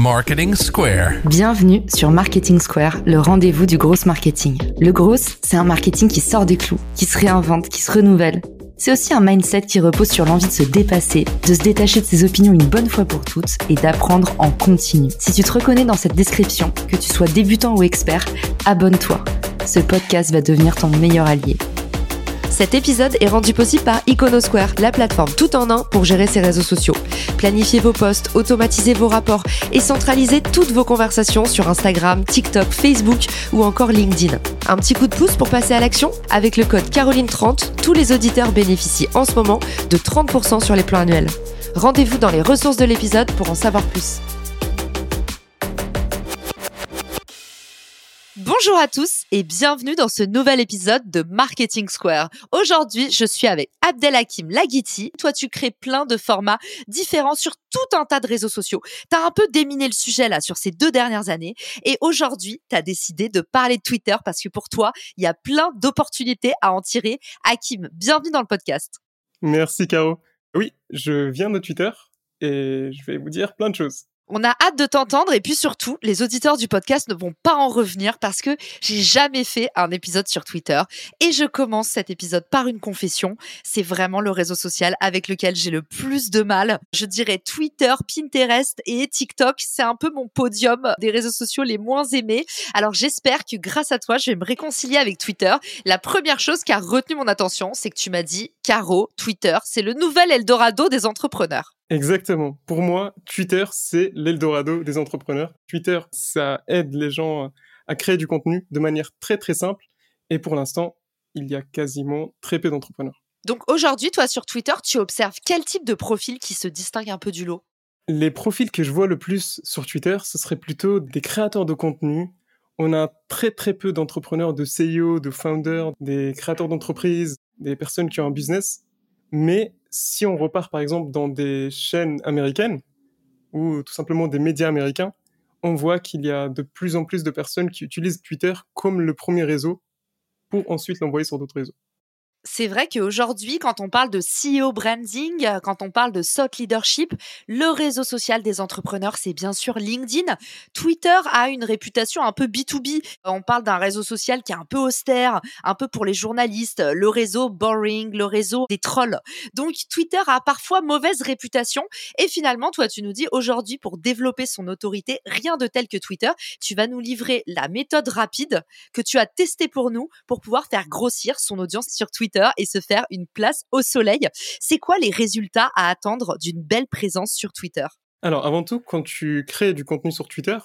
Marketing Square. Bienvenue sur Marketing Square, le rendez-vous du gros marketing. Le gros, c'est un marketing qui sort des clous, qui se réinvente, qui se renouvelle. C'est aussi un mindset qui repose sur l'envie de se dépasser, de se détacher de ses opinions une bonne fois pour toutes et d'apprendre en continu. Si tu te reconnais dans cette description, que tu sois débutant ou expert, abonne-toi. Ce podcast va devenir ton meilleur allié. Cet épisode est rendu possible par Iconosquare, la plateforme tout en un pour gérer ses réseaux sociaux. Planifiez vos posts, automatisez vos rapports et centralisez toutes vos conversations sur Instagram, TikTok, Facebook ou encore LinkedIn. Un petit coup de pouce pour passer à l'action? Avec le code Caroline30, tous les auditeurs bénéficient en ce moment de 30% sur les plans annuels. Rendez-vous dans les ressources de l'épisode pour en savoir plus. Bonjour à tous et bienvenue dans ce nouvel épisode de Marketing Square. Aujourd'hui, je suis avec Abdelhakim Lagiti. Toi, tu crées plein de formats différents sur tout un tas de réseaux sociaux. Tu as un peu déminé le sujet là sur ces deux dernières années et aujourd'hui, tu as décidé de parler de Twitter parce que pour toi, il y a plein d'opportunités à en tirer. Hakim, bienvenue dans le podcast. Merci Caro. Oui, je viens de Twitter et je vais vous dire plein de choses. On a hâte de t'entendre et puis surtout, les auditeurs du podcast ne vont pas en revenir parce que j'ai jamais fait un épisode sur Twitter et je commence cet épisode par une confession. C'est vraiment le réseau social avec lequel j'ai le plus de mal. Je dirais Twitter, Pinterest et TikTok. C'est un peu mon podium des réseaux sociaux les moins aimés. Alors j'espère que grâce à toi, je vais me réconcilier avec Twitter. La première chose qui a retenu mon attention, c'est que tu m'as dit, Caro, Twitter, c'est le nouvel Eldorado des entrepreneurs. Exactement. Pour moi, Twitter, c'est l'Eldorado des entrepreneurs. Twitter, ça aide les gens à créer du contenu de manière très très simple. Et pour l'instant, il y a quasiment très peu d'entrepreneurs. Donc aujourd'hui, toi sur Twitter, tu observes quel type de profil qui se distingue un peu du lot? Les profils que je vois le plus sur Twitter, ce serait plutôt des créateurs de contenu. On a très très peu d'entrepreneurs, de CEO, de founders, des créateurs d'entreprises, des personnes qui ont un business. Mais si on repart par exemple dans des chaînes américaines ou tout simplement des médias américains, on voit qu'il y a de plus en plus de personnes qui utilisent Twitter comme le premier réseau pour ensuite l'envoyer sur d'autres réseaux c'est vrai qu'aujourd'hui, quand on parle de CEO branding, quand on parle de thought leadership, le réseau social des entrepreneurs, c'est bien sûr LinkedIn. Twitter a une réputation un peu B2B. On parle d'un réseau social qui est un peu austère, un peu pour les journalistes, le réseau boring, le réseau des trolls. Donc Twitter a parfois mauvaise réputation. Et finalement, toi, tu nous dis aujourd'hui, pour développer son autorité, rien de tel que Twitter, tu vas nous livrer la méthode rapide que tu as testée pour nous pour pouvoir faire grossir son audience sur Twitter et se faire une place au soleil. C'est quoi les résultats à attendre d'une belle présence sur Twitter? Alors avant tout, quand tu crées du contenu sur Twitter,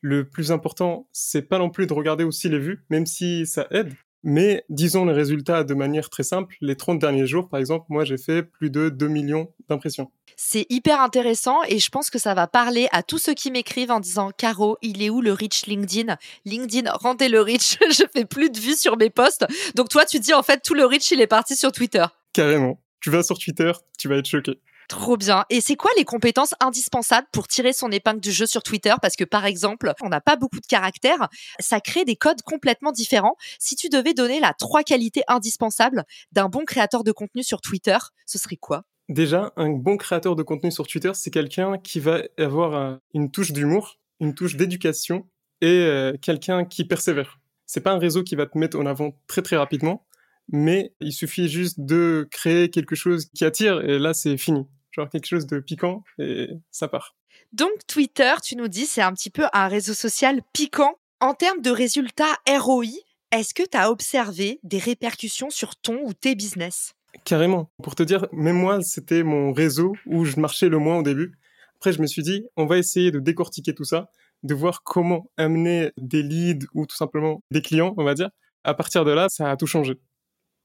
le plus important, c'est pas non plus de regarder aussi les vues, même si ça aide. Mais disons les résultats de manière très simple. Les 30 derniers jours, par exemple, moi j'ai fait plus de 2 millions d'impressions. C'est hyper intéressant et je pense que ça va parler à tous ceux qui m'écrivent en disant Caro, il est où le reach LinkedIn? LinkedIn, rendez le reach, je fais plus de vues sur mes posts. Donc toi, tu dis en fait tout le reach, il est parti sur Twitter. Carrément. Tu vas sur Twitter, tu vas être choqué. Trop bien. Et c'est quoi les compétences indispensables pour tirer son épingle du jeu sur Twitter? Parce que par exemple, on n'a pas beaucoup de caractères, ça crée des codes complètement différents. Si tu devais donner la trois qualités indispensables d'un bon créateur de contenu sur Twitter, ce serait quoi? Déjà, un bon créateur de contenu sur Twitter, c'est quelqu'un qui va avoir une touche d'humour, une touche d'éducation et euh, quelqu'un qui persévère. C'est pas un réseau qui va te mettre en avant très très rapidement, mais il suffit juste de créer quelque chose qui attire et là c'est fini. Genre quelque chose de piquant et ça part. Donc Twitter, tu nous dis, c'est un petit peu un réseau social piquant. En termes de résultats ROI, est-ce que tu as observé des répercussions sur ton ou tes business? Carrément. Pour te dire, même moi, c'était mon réseau où je marchais le moins au début. Après, je me suis dit, on va essayer de décortiquer tout ça, de voir comment amener des leads ou tout simplement des clients, on va dire. À partir de là, ça a tout changé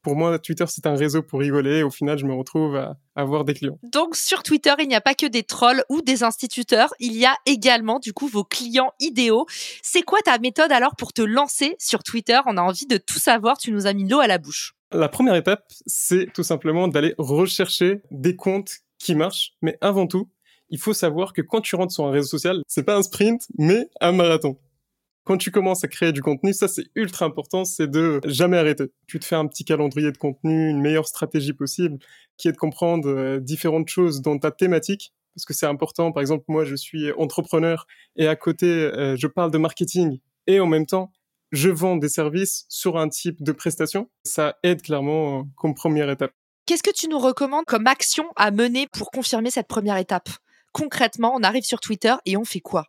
pour moi, Twitter, c'est un réseau pour rigoler. Au final, je me retrouve à avoir des clients. Donc, sur Twitter, il n'y a pas que des trolls ou des instituteurs. Il y a également, du coup, vos clients idéaux. C'est quoi ta méthode alors pour te lancer sur Twitter? On a envie de tout savoir. Tu nous as mis l'eau à la bouche. La première étape, c'est tout simplement d'aller rechercher des comptes qui marchent. Mais avant tout, il faut savoir que quand tu rentres sur un réseau social, c'est pas un sprint, mais un marathon quand tu commences à créer du contenu, ça c'est ultra important, c'est de jamais arrêter. Tu te fais un petit calendrier de contenu, une meilleure stratégie possible, qui est de comprendre euh, différentes choses dans ta thématique. parce que c'est important. Par exemple, moi, je suis entrepreneur et à côté, euh, je parle de marketing et en même temps, je vends des services sur un type de prestation. Ça aide clairement comme première étape. Qu'est-ce que tu nous recommandes comme action à mener pour confirmer cette première étape? Concrètement, on arrive sur Twitter et on fait quoi?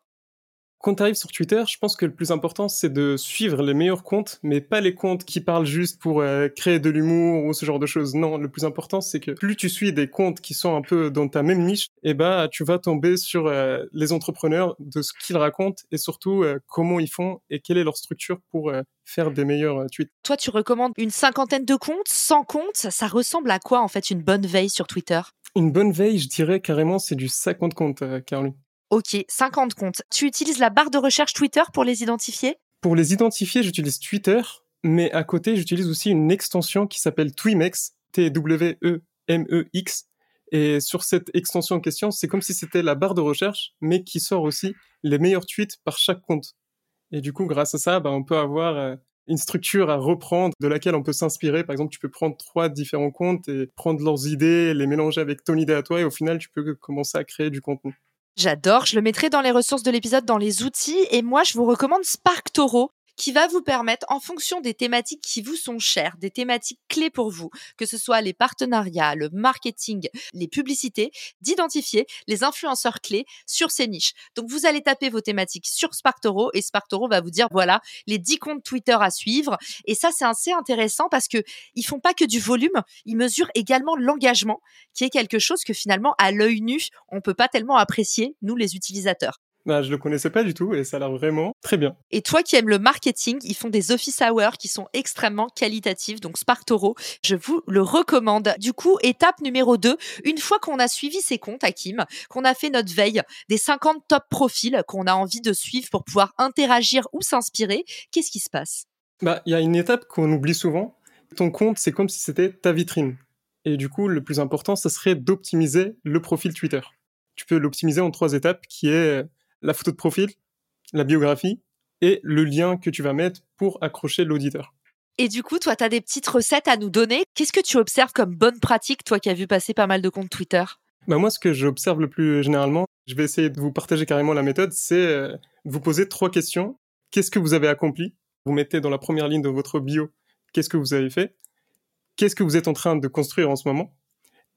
Quand tu arrives sur Twitter, je pense que le plus important, c'est de suivre les meilleurs comptes, mais pas les comptes qui parlent juste pour euh, créer de l'humour ou ce genre de choses. Non, le plus important, c'est que plus tu suis des comptes qui sont un peu dans ta même niche, et eh bah, tu vas tomber sur euh, les entrepreneurs, de ce qu'ils racontent et surtout euh, comment ils font et quelle est leur structure pour faire des meilleurs tweets. Toi, tu recommandes une cinquantaine de comptes, 100 comptes. Ça ressemble à quoi, en fait, une bonne veille sur Twitter? Une bonne veille, je dirais carrément, c'est du 50 comptes, Caroline. Ok, 50 comptes. Tu utilises la barre de recherche Twitter pour les identifier? Pour les identifier, j'utilise Twitter, mais à côté, j'utilise aussi une extension qui s'appelle Twimex, T-W-E-M-E-X. Et sur cette extension en question, c'est comme si c'était la barre de recherche, mais qui sort aussi les meilleurs tweets par chaque compte. Et du coup, grâce à ça, bah, on peut avoir euh, une structure à reprendre de laquelle on peut s'inspirer. Par exemple, tu peux prendre trois différents comptes et prendre leurs idées, les mélanger avec ton idée à toi, et au final, tu peux commencer à créer du contenu. J'adore, je le mettrai dans les ressources de l'épisode, dans les outils. Et moi, je vous recommande Spark Toro qui va vous permettre, en fonction des thématiques qui vous sont chères, des thématiques clés pour vous, que ce soit les partenariats, le marketing, les publicités, d'identifier les influenceurs clés sur ces niches. Donc, vous allez taper vos thématiques sur Sparktoro et Sparktoro va vous dire, voilà, les 10 comptes Twitter à suivre. Et ça, c'est assez intéressant parce que ils font pas que du volume, ils mesurent également l'engagement, qui est quelque chose que finalement, à l'œil nu, on peut pas tellement apprécier, nous, les utilisateurs. Bah, je le connaissais pas du tout et ça a l'air vraiment très bien. Et toi qui aimes le marketing, ils font des office hours qui sont extrêmement qualitatifs. Donc Sparktoro, je vous le recommande. Du coup, étape numéro 2, une fois qu'on a suivi ces comptes, Hakim, qu'on a fait notre veille des 50 top profils qu'on a envie de suivre pour pouvoir interagir ou s'inspirer, qu'est-ce qui se passe? Bah, il y a une étape qu'on oublie souvent. Ton compte, c'est comme si c'était ta vitrine. Et du coup, le plus important, ce serait d'optimiser le profil Twitter. Tu peux l'optimiser en trois étapes, qui est la photo de profil, la biographie et le lien que tu vas mettre pour accrocher l'auditeur. Et du coup, toi, tu as des petites recettes à nous donner. Qu'est-ce que tu observes comme bonne pratique, toi qui as vu passer pas mal de comptes Twitter? Bah Moi, ce que j'observe le plus généralement, je vais essayer de vous partager carrément la méthode, c'est euh, vous poser trois questions. Qu'est-ce que vous avez accompli? Vous mettez dans la première ligne de votre bio qu'est-ce que vous avez fait? Qu'est-ce que vous êtes en train de construire en ce moment?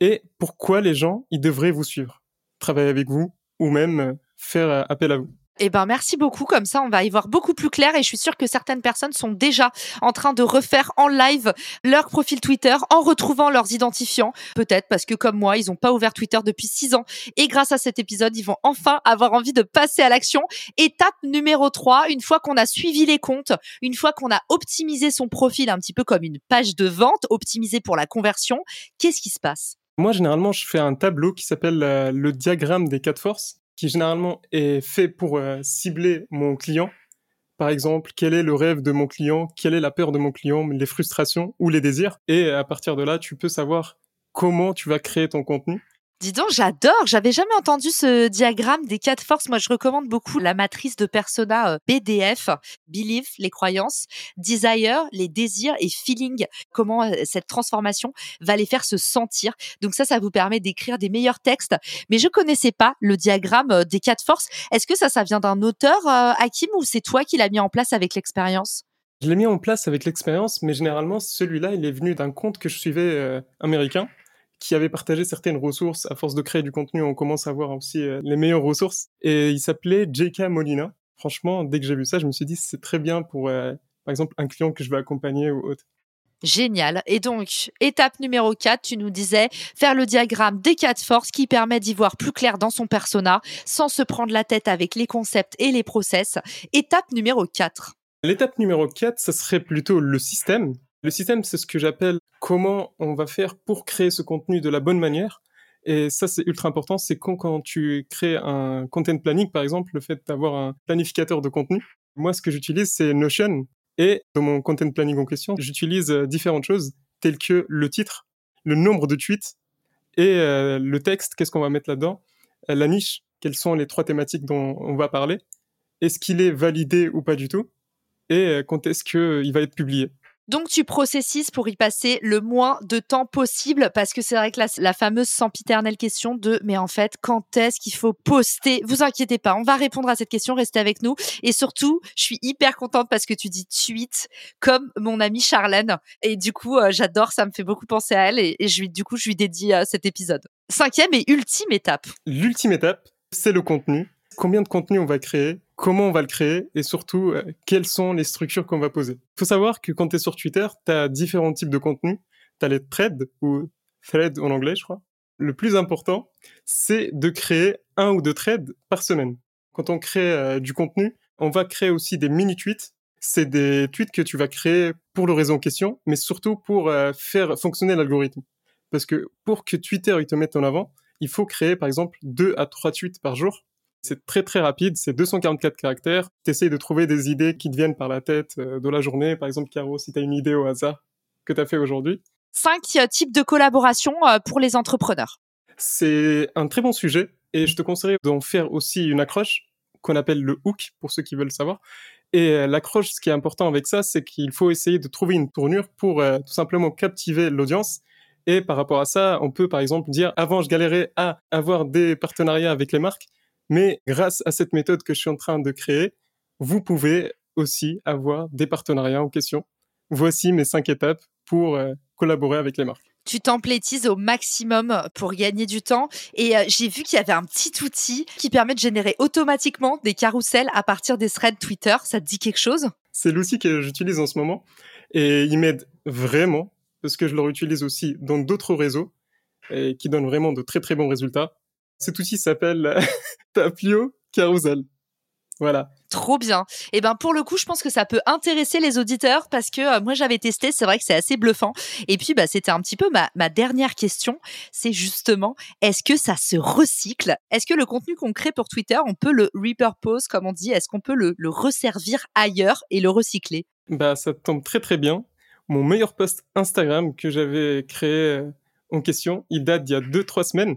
Et pourquoi les gens, ils devraient vous suivre, travailler avec vous ou même euh, faire euh, appel à vous. Eh ben merci beaucoup. Comme ça, on va y voir beaucoup plus clair et je suis sûre que certaines personnes sont déjà en train de refaire en live leur profil Twitter en retrouvant leurs identifiants. Peut-être parce que comme moi, ils n'ont pas ouvert Twitter depuis six ans et grâce à cet épisode, ils vont enfin avoir envie de passer à l'action. Étape numéro 3, une fois qu'on a suivi les comptes, une fois qu'on a optimisé son profil un petit peu comme une page de vente, optimisé pour la conversion, qu'est-ce qui se passe? Moi, généralement, je fais un tableau qui s'appelle euh, le diagramme des quatre forces qui généralement est fait pour euh, cibler mon client. Par exemple, quel est le rêve de mon client, quelle est la peur de mon client, les frustrations ou les désirs? Et à partir de là, tu peux savoir comment tu vas créer ton contenu Dis donc, j'adore. J'avais jamais entendu ce diagramme des quatre forces. Moi, je recommande beaucoup la matrice de persona euh, BDF, belief, les croyances, desire, les désirs et feeling, comment euh, cette transformation va les faire se sentir. Donc ça, ça vous permet d'écrire des meilleurs textes. Mais je connaissais pas le diagramme euh, des quatre forces. Est-ce que ça, ça vient d'un auteur, Hakim, ou c'est toi qui l'as mis en place avec l'expérience? Je l'ai mis en place avec l'expérience, mais généralement, celui-là, il est venu d'un compte que je suivais américain qui avait partagé certaines ressources. À force de créer du contenu, on commence à voir aussi euh, les meilleures ressources. Et il s'appelait J.K. Molina. Franchement, dès que j'ai vu ça, je me suis dit, c'est très bien pour, euh, par exemple, un client que je vais accompagner ou autre. Génial. Et donc, étape numéro 4, tu nous disais faire le diagramme des quatre forces qui permet d'y voir plus clair dans son persona sans se prendre la tête avec les concepts et les process. Étape numéro 4. L'étape numéro 4, ce serait plutôt le système. Le système, c'est ce que j'appelle comment on va faire pour créer ce contenu de la bonne manière. Et ça, c'est ultra important. C'est quand, tu crées un content planning, par exemple, le fait d'avoir un planificateur de contenu. Moi, ce que j'utilise, c'est Notion. Et dans mon content planning en question, j'utilise euh, différentes choses telles que le titre, le nombre de tweets et euh, le texte, qu'est-ce qu'on va mettre là-dedans, euh, la niche, quelles sont les trois thématiques dont on va parler, est-ce qu'il est validé ou pas du tout, et quand est-ce qu'il va être publié? Donc tu processises pour y passer le moins de temps possible parce que c'est vrai que la, fameuse sempiternelle question de mais en fait quand est-ce qu'il faut poster? Vous inquiétez pas, on va répondre à cette question, restez avec nous et surtout je suis hyper contente parce que tu dis tweet comme mon amie Charlène et du coup euh, j'adore, ça me fait beaucoup penser à elle et, je lui du coup je lui dédie euh, cet épisode. Cinquième et ultime étape. L'ultime étape, c'est le contenu. Combien de contenu on va créer comment on va le créer et surtout euh, quelles sont les structures qu'on va poser. Il faut savoir que quand tu es sur Twitter, tu as différents types de contenus. Tu as les threads ou threads en anglais, je crois. Le plus important, c'est de créer un ou deux threads par semaine. Quand on crée euh, du contenu, on va créer aussi des mini-tweets. C'est des tweets que tu vas créer pour le réseau en question, mais surtout pour euh, faire fonctionner l'algorithme. Parce que pour que Twitter il te mette en avant, il faut créer par exemple deux à trois tweets par jour c'est très très rapide, c'est 244 caractères. Tu essayes de trouver des idées qui te viennent par la tête euh, de la journée. Par exemple, Caro, si tu as une idée au hasard que tu as fait aujourd'hui. Cinq euh, types de collaboration euh, pour les entrepreneurs. C'est un très bon sujet et je te conseillerais d'en faire aussi une accroche qu'on appelle le hook pour ceux qui veulent savoir. Et l'accroche, ce qui est important avec ça, c'est qu'il faut essayer de trouver une tournure pour tout simplement captiver l'audience. Et par rapport à ça, on peut par exemple dire, avant je galérais à avoir des partenariats avec les marques, mais grâce à cette méthode que je suis en train de créer, vous pouvez aussi avoir des partenariats en question. Voici mes cinq étapes pour euh, collaborer avec les marques. Tu templétises au maximum pour gagner du temps. Et euh, j'ai vu qu'il y avait un petit outil qui permet de générer automatiquement des carousels à partir des threads Twitter. Ça te dit quelque chose? C'est l'outil que j'utilise en ce moment. Et il m'aide vraiment parce que je le réutilise aussi dans d'autres réseaux et qui donne vraiment de très très bons résultats. Cet outil s'appelle Taplio Carousel. Voilà. Trop bien. Et eh ben pour le coup, je pense que ça peut intéresser les auditeurs parce que euh, moi j'avais testé, c'est vrai que c'est assez bluffant. Et puis bah c'était un petit peu ma, ma dernière question, c'est justement est-ce que ça se recycle? Est-ce que le contenu qu'on crée pour Twitter, on peut le repurpose comme on dit? Est-ce qu'on peut le, le resservir ailleurs et le recycler? Bah ça tombe très très bien. Mon meilleur post Instagram que j'avais créé euh, en question, il date d'il y a 2-3 semaines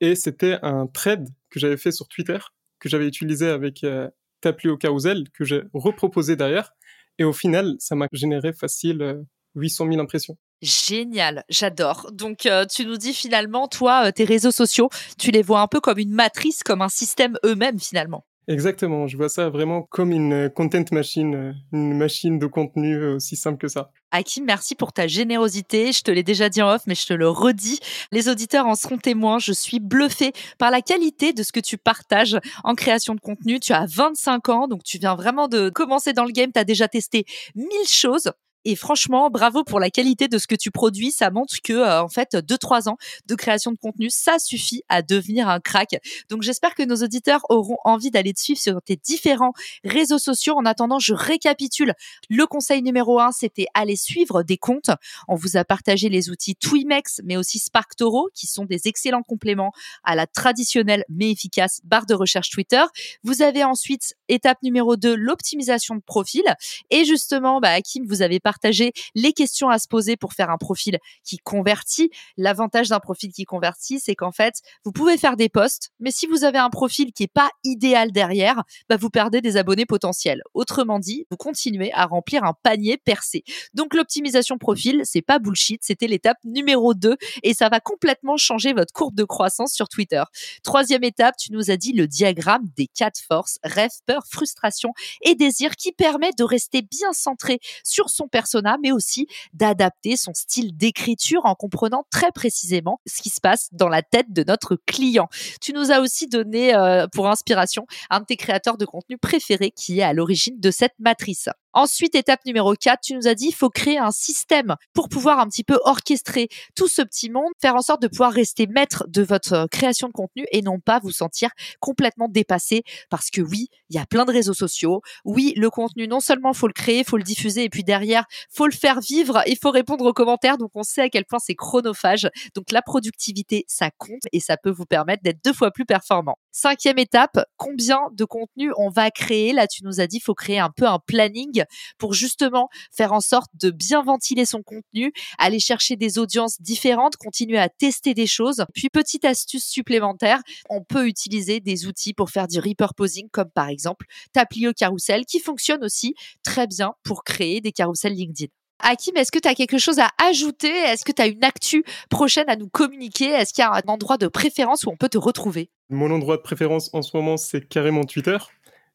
et c'était un thread que j'avais fait sur Twitter, que j'avais utilisé avec euh, Taplio Carousel, que j'ai reproposé derrière. Et au final, ça m'a généré facile 800 euh, 000 impressions. Génial, j'adore. Donc euh, tu nous dis finalement, toi, euh, tes réseaux sociaux, tu les vois un peu comme une matrice, comme un système eux-mêmes finalement. Exactement, je vois ça vraiment comme une content machine, une machine de contenu aussi simple que ça. Hakim, merci pour ta générosité. Je te l'ai déjà dit en off, mais je te le redis. Les auditeurs en seront témoins. Je suis bluffée par la qualité de ce que tu partages en création de contenu. Tu as 25 ans, donc tu viens vraiment de commencer dans le game. Tu as déjà testé mille choses. Et franchement, bravo pour la qualité de ce que tu produis. Ça montre que, euh, en fait, deux trois ans de création de contenu, ça suffit à devenir un crack. Donc, j'espère que nos auditeurs auront envie d'aller te suivre sur tes différents réseaux sociaux. En attendant, je récapitule. Le conseil numéro un, c'était aller suivre des comptes. On vous a partagé les outils Twimex, mais aussi SparkToro, qui sont des excellents compléments à la traditionnelle mais efficace barre de recherche Twitter. Vous avez ensuite étape numéro 2, l'optimisation de profil. Et justement, bah, Hakim, vous avez partager les questions à se poser pour faire un profil qui convertit. L'avantage d'un profil qui convertit, c'est qu'en fait, vous pouvez faire des posts, mais si vous avez un profil qui est pas idéal derrière, bah vous perdez des abonnés potentiels. Autrement dit, vous continuez à remplir un panier percé. Donc l'optimisation profil, c'est pas bullshit, c'était l'étape numéro 2 et ça va complètement changer votre courbe de croissance sur Twitter. Troisième étape, tu nous as dit le diagramme des quatre forces, rêve, peur, frustration et désir qui permet de rester bien centré sur son personnage mais aussi d'adapter son style d'écriture en comprenant très précisément ce qui se passe dans la tête de notre client. Tu nous as aussi donné euh, pour inspiration un de tes créateurs de contenu préférés qui est à l'origine de cette matrice. Ensuite, étape numéro 4, tu nous as dit, il faut créer un système pour pouvoir un petit peu orchestrer tout ce petit monde, faire en sorte de pouvoir rester maître de votre euh, création de contenu et non pas vous sentir complètement dépassé parce que oui, il y a plein de réseaux sociaux. Oui, le contenu, non seulement faut le créer, faut le diffuser et puis derrière, faut le faire vivre, il faut répondre aux commentaires. Donc, on sait à quel point c'est chronophage. Donc, la productivité, ça compte et ça peut vous permettre d'être deux fois plus performant. Cinquième étape, combien de contenu on va créer? Là, tu nous as dit, faut créer un peu un planning pour justement faire en sorte de bien ventiler son contenu, aller chercher des audiences différentes, continuer à tester des choses. Puis petite astuce supplémentaire, on peut utiliser des outils pour faire du repurposing comme par exemple Taplio Carousel qui fonctionne aussi très bien pour créer des carousels LinkedIn. Hakim, est-ce que tu as quelque chose à ajouter? Est-ce que tu as une actu prochaine à nous communiquer? Est-ce qu'il y a un endroit de préférence où on peut te retrouver? Mon endroit de préférence en ce moment, c'est carrément Twitter.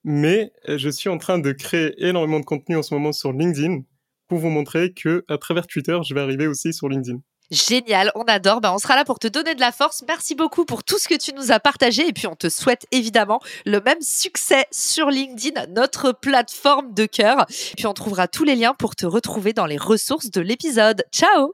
Mais euh, je suis en train de créer énormément de contenu en ce moment sur LinkedIn pour vous montrer que à travers Twitter, je vais arriver aussi sur LinkedIn. Génial, on adore. Ben, on sera là pour te donner de la force. Merci beaucoup pour tout ce que tu nous as partagé. Et puis, on te souhaite évidemment le même succès sur LinkedIn, notre plateforme de cœur. Puis, on trouvera tous les liens pour te retrouver dans les ressources de l'épisode. Ciao